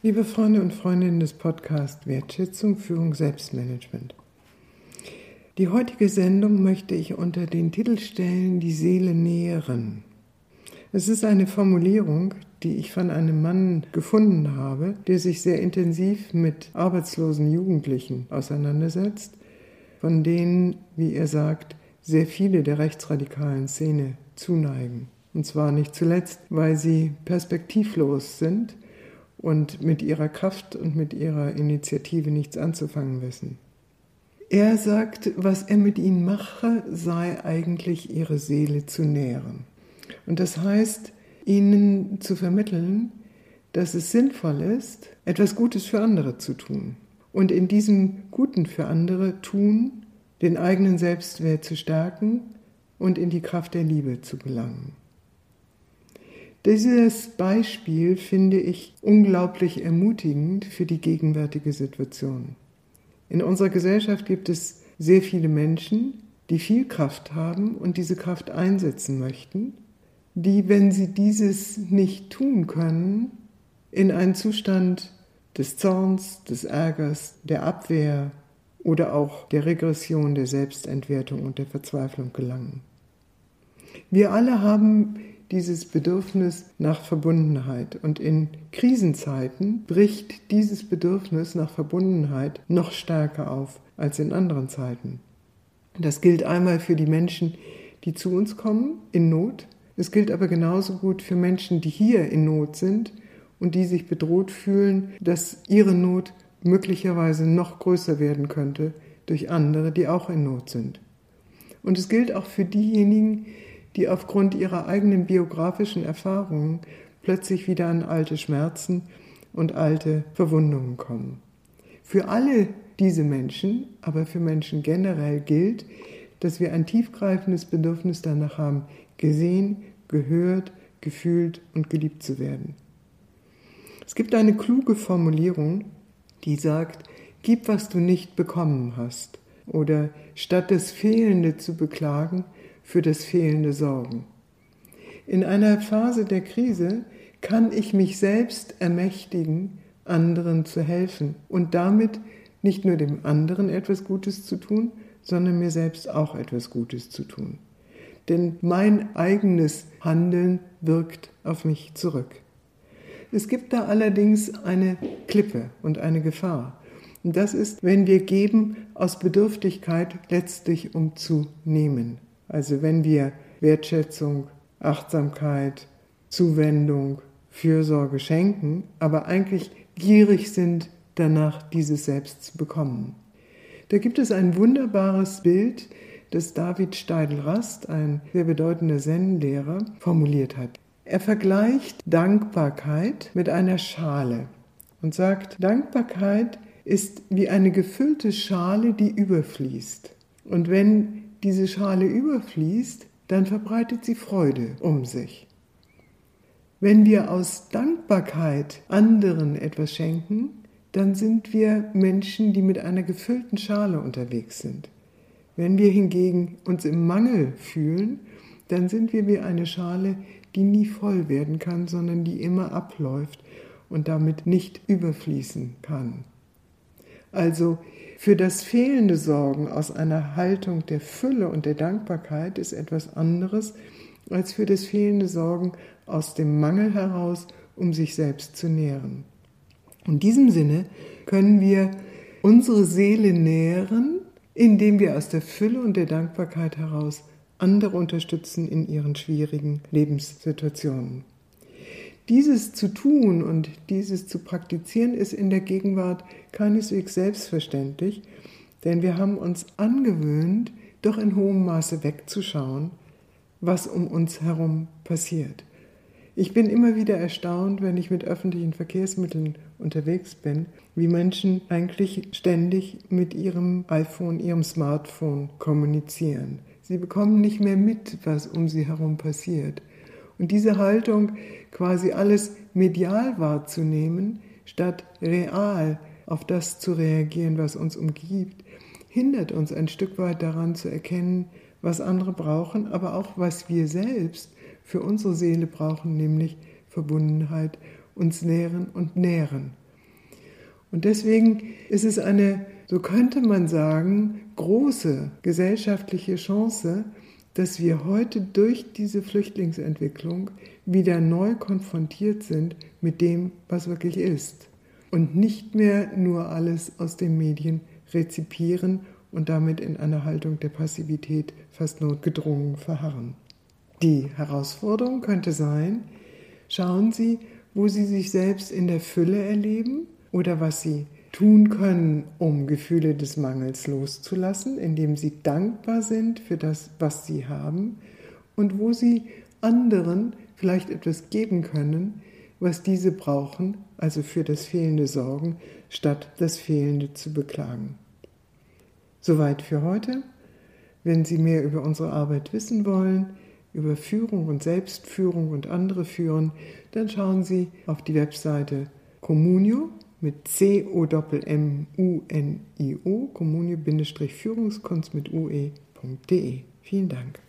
Liebe Freunde und Freundinnen des Podcasts Wertschätzung, Führung, Selbstmanagement. Die heutige Sendung möchte ich unter den Titel stellen Die Seele nähren. Es ist eine Formulierung, die ich von einem Mann gefunden habe, der sich sehr intensiv mit arbeitslosen Jugendlichen auseinandersetzt, von denen, wie er sagt, sehr viele der rechtsradikalen Szene zuneigen. Und zwar nicht zuletzt, weil sie perspektivlos sind und mit ihrer Kraft und mit ihrer Initiative nichts anzufangen wissen. Er sagt, was er mit ihnen mache, sei eigentlich ihre Seele zu nähren. Und das heißt, ihnen zu vermitteln, dass es sinnvoll ist, etwas Gutes für andere zu tun. Und in diesem Guten für andere tun, den eigenen Selbstwert zu stärken und in die Kraft der Liebe zu gelangen. Dieses Beispiel finde ich unglaublich ermutigend für die gegenwärtige Situation. In unserer Gesellschaft gibt es sehr viele Menschen, die viel Kraft haben und diese Kraft einsetzen möchten, die, wenn sie dieses nicht tun können, in einen Zustand des Zorns, des Ärgers, der Abwehr oder auch der Regression, der Selbstentwertung und der Verzweiflung gelangen. Wir alle haben dieses Bedürfnis nach Verbundenheit. Und in Krisenzeiten bricht dieses Bedürfnis nach Verbundenheit noch stärker auf als in anderen Zeiten. Das gilt einmal für die Menschen, die zu uns kommen in Not. Es gilt aber genauso gut für Menschen, die hier in Not sind und die sich bedroht fühlen, dass ihre Not möglicherweise noch größer werden könnte durch andere, die auch in Not sind. Und es gilt auch für diejenigen, die aufgrund ihrer eigenen biografischen Erfahrungen plötzlich wieder an alte Schmerzen und alte Verwundungen kommen. Für alle diese Menschen, aber für Menschen generell gilt, dass wir ein tiefgreifendes Bedürfnis danach haben, gesehen, gehört, gefühlt und geliebt zu werden. Es gibt eine kluge Formulierung, die sagt, gib, was du nicht bekommen hast, oder statt das Fehlende zu beklagen, für das fehlende Sorgen. In einer Phase der Krise kann ich mich selbst ermächtigen, anderen zu helfen und damit nicht nur dem anderen etwas Gutes zu tun, sondern mir selbst auch etwas Gutes zu tun. Denn mein eigenes Handeln wirkt auf mich zurück. Es gibt da allerdings eine Klippe und eine Gefahr. Und das ist, wenn wir geben aus Bedürftigkeit letztlich um zu nehmen. Also wenn wir Wertschätzung, Achtsamkeit, Zuwendung, Fürsorge schenken, aber eigentlich gierig sind danach, dieses selbst zu bekommen. Da gibt es ein wunderbares Bild, das David Steidl-Rast, ein sehr bedeutender Zen-Lehrer, formuliert hat. Er vergleicht Dankbarkeit mit einer Schale und sagt, Dankbarkeit ist wie eine gefüllte Schale, die überfließt. Und wenn diese Schale überfließt, dann verbreitet sie Freude um sich. Wenn wir aus Dankbarkeit anderen etwas schenken, dann sind wir Menschen, die mit einer gefüllten Schale unterwegs sind. Wenn wir hingegen uns im Mangel fühlen, dann sind wir wie eine Schale, die nie voll werden kann, sondern die immer abläuft und damit nicht überfließen kann. Also für das fehlende Sorgen aus einer Haltung der Fülle und der Dankbarkeit ist etwas anderes als für das fehlende Sorgen aus dem Mangel heraus, um sich selbst zu nähren. In diesem Sinne können wir unsere Seele nähren, indem wir aus der Fülle und der Dankbarkeit heraus andere unterstützen in ihren schwierigen Lebenssituationen. Dieses zu tun und dieses zu praktizieren ist in der Gegenwart keineswegs selbstverständlich, denn wir haben uns angewöhnt, doch in hohem Maße wegzuschauen, was um uns herum passiert. Ich bin immer wieder erstaunt, wenn ich mit öffentlichen Verkehrsmitteln unterwegs bin, wie Menschen eigentlich ständig mit ihrem iPhone, ihrem Smartphone kommunizieren. Sie bekommen nicht mehr mit, was um sie herum passiert. Und diese Haltung, quasi alles medial wahrzunehmen, statt real auf das zu reagieren, was uns umgibt, hindert uns ein Stück weit daran zu erkennen, was andere brauchen, aber auch was wir selbst für unsere Seele brauchen, nämlich Verbundenheit, uns nähren und nähren. Und deswegen ist es eine, so könnte man sagen, große gesellschaftliche Chance, dass wir heute durch diese Flüchtlingsentwicklung wieder neu konfrontiert sind mit dem, was wirklich ist. Und nicht mehr nur alles aus den Medien rezipieren und damit in einer Haltung der Passivität fast notgedrungen verharren. Die Herausforderung könnte sein, schauen Sie, wo Sie sich selbst in der Fülle erleben oder was Sie tun können, um Gefühle des Mangels loszulassen, indem Sie dankbar sind für das, was Sie haben und wo Sie anderen vielleicht etwas geben können, was diese brauchen, also für das fehlende Sorgen, statt das Fehlende zu beklagen. Soweit für heute. Wenn Sie mehr über unsere Arbeit wissen wollen, über Führung und Selbstführung und andere führen, dann schauen Sie auf die Webseite Communio mit C-O-M-M-U-N-I-O, Communio-Führungskunst mit ue.de. Vielen Dank.